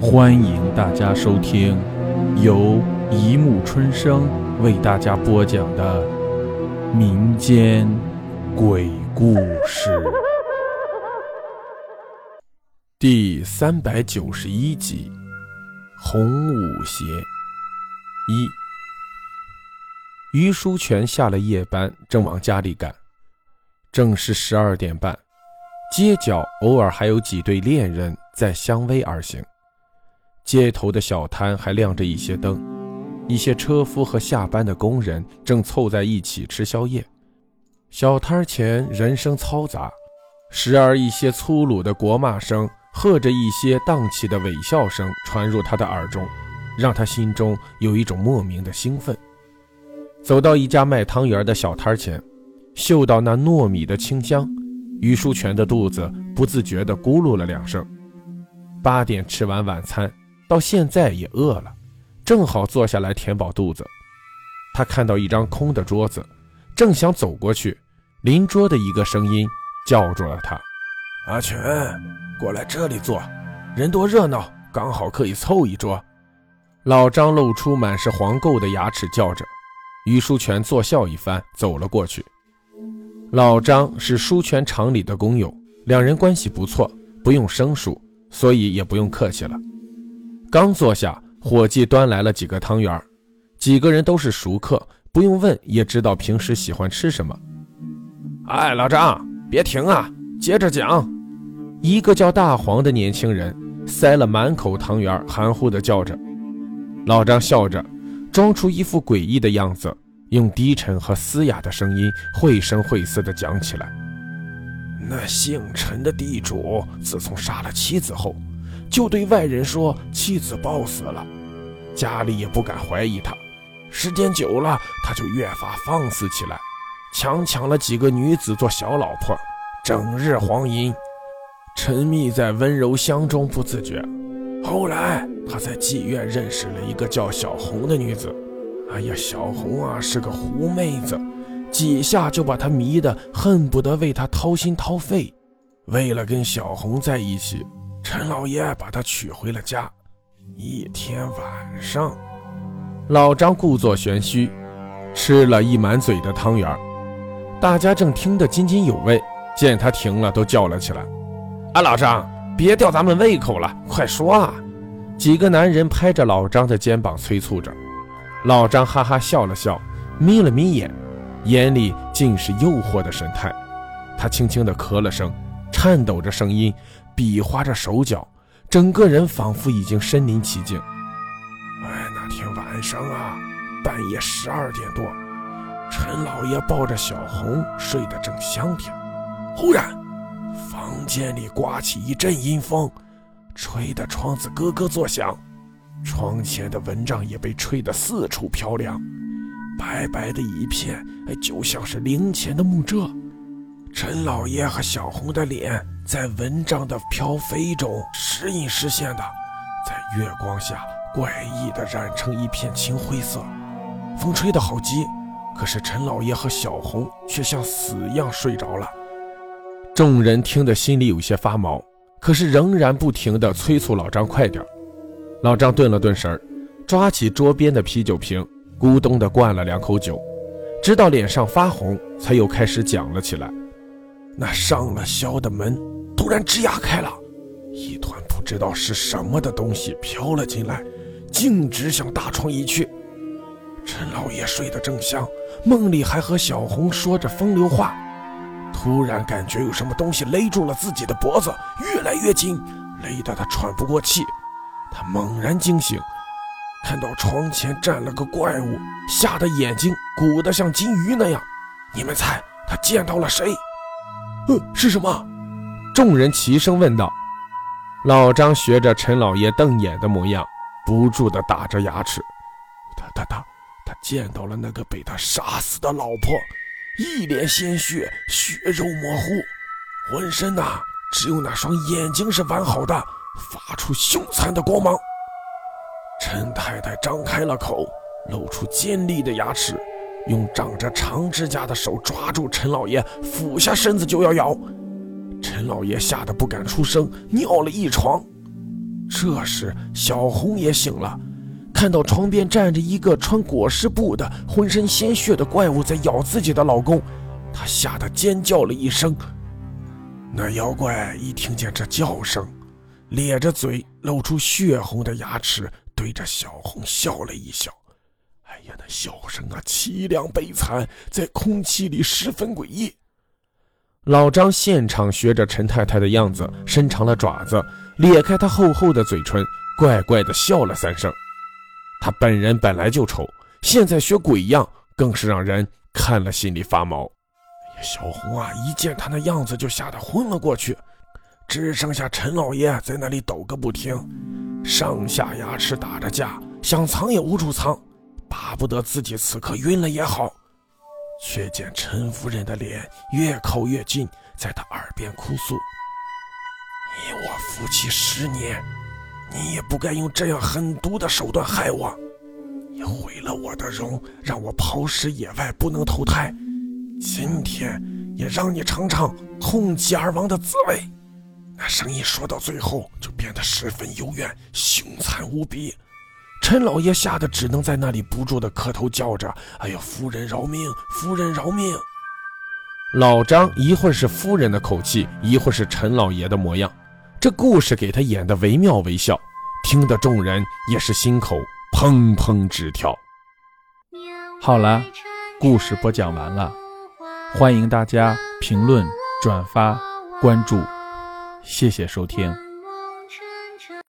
欢迎大家收听由一木春生为大家播讲的民间鬼故事第三百九十一集《红舞鞋》一。于书全下了夜班，正往家里赶，正是十二点半。街角偶尔还有几对恋人在相偎而行，街头的小摊还亮着一些灯，一些车夫和下班的工人正凑在一起吃宵夜。小摊前人声嘈杂，时而一些粗鲁的国骂声和着一些荡气的伪笑声传入他的耳中，让他心中有一种莫名的兴奋。走到一家卖汤圆的小摊前，嗅到那糯米的清香。于书全的肚子不自觉地咕噜了两声。八点吃完晚餐，到现在也饿了，正好坐下来填饱肚子。他看到一张空的桌子，正想走过去，邻桌的一个声音叫住了他：“阿全，过来这里坐，人多热闹，刚好可以凑一桌。”老张露出满是黄垢的牙齿，叫着。于书全作笑一番，走了过去。老张是书全厂里的工友，两人关系不错，不用生疏，所以也不用客气了。刚坐下，伙计端来了几个汤圆，几个人都是熟客，不用问也知道平时喜欢吃什么。哎，老张，别停啊，接着讲。一个叫大黄的年轻人塞了满口汤圆，含糊地叫着。老张笑着，装出一副诡异的样子。用低沉和嘶哑的声音，绘声绘色地讲起来。那姓陈的地主自从杀了妻子后，就对外人说妻子暴死了，家里也不敢怀疑他。时间久了，他就越发放肆起来，强抢了几个女子做小老婆，整日黄淫，沉迷在温柔乡中不自觉。后来，他在妓院认识了一个叫小红的女子。哎呀，小红啊是个狐妹子，几下就把他迷得恨不得为她掏心掏肺。为了跟小红在一起，陈老爷把她娶回了家。一天晚上，老张故作玄虚，吃了一满嘴的汤圆。大家正听得津津有味，见他停了，都叫了起来：“啊，老张，别吊咱们胃口了，快说啊！”几个男人拍着老张的肩膀催促着。老张哈哈笑了笑，眯了眯眼，眼里尽是诱惑的神态。他轻轻地咳了声，颤抖着声音，比划着手脚，整个人仿佛已经身临其境。哎，那天晚上啊，半夜十二点多，陈老爷抱着小红睡得正香甜，忽然，房间里刮起一阵阴风，吹得窗子咯咯作响。窗前的蚊帐也被吹得四处飘凉，白白的一片，哎，就像是灵前的木蔗。陈老爷和小红的脸在蚊帐的飘飞中时隐时现的，在月光下怪异的染成一片青灰色。风吹得好急，可是陈老爷和小红却像死一样睡着了。众人听得心里有些发毛，可是仍然不停地催促老张快点。老张顿了顿神儿，抓起桌边的啤酒瓶，咕咚地灌了两口酒，直到脸上发红，才又开始讲了起来。那上了宵的门突然吱呀开了，一团不知道是什么的东西飘了进来，径直向大床移去。陈老爷睡得正香，梦里还和小红说着风流话，突然感觉有什么东西勒住了自己的脖子，越来越紧，勒得他喘不过气。他猛然惊醒，看到床前站了个怪物，吓得眼睛鼓得像金鱼那样。你们猜他见到了谁？呃，是什么？众人齐声问道。老张学着陈老爷瞪眼的模样，不住地打着牙齿。他他他他见到了那个被他杀死的老婆，一脸鲜血，血肉模糊，浑身呐只有那双眼睛是完好的。发出凶残的光芒。陈太太张开了口，露出尖利的牙齿，用长着长指甲的手抓住陈老爷，俯下身子就要咬。陈老爷吓得不敢出声，尿了一床。这时，小红也醒了，看到床边站着一个穿裹尸布的、浑身鲜血的怪物在咬自己的老公，她吓得尖叫了一声。那妖怪一听见这叫声，咧着嘴，露出血红的牙齿，对着小红笑了一笑。哎呀，那笑声啊，凄凉悲惨，在空气里十分诡异。老张现场学着陈太太的样子，伸长了爪子，咧开他厚厚的嘴唇，怪怪的笑了三声。他本人本来就丑，现在学鬼样，更是让人看了心里发毛。哎呀小红啊，一见他那样子就吓得昏了过去，只剩下陈老爷在那里抖个不停，上下牙齿打着架，想藏也无处藏，巴不得自己此刻晕了也好。却见陈夫人的脸越靠越近，在他耳边哭诉：“你我夫妻十年，你也不该用这样狠毒的手段害我，你毁了我的容，让我抛尸野外不能投胎。”今天也让你尝尝空疾而亡的滋味。那声音说到最后就变得十分幽怨，凶残无比。陈老爷吓得只能在那里不住的磕头叫着：“哎呀，夫人饶命！夫人饶命！”老张一会儿是夫人的口气，一会儿是陈老爷的模样，这故事给他演的惟妙惟肖，听得众人也是心口砰砰直跳。好了，故事播讲完了。欢迎大家评论、转发、关注，谢谢收听。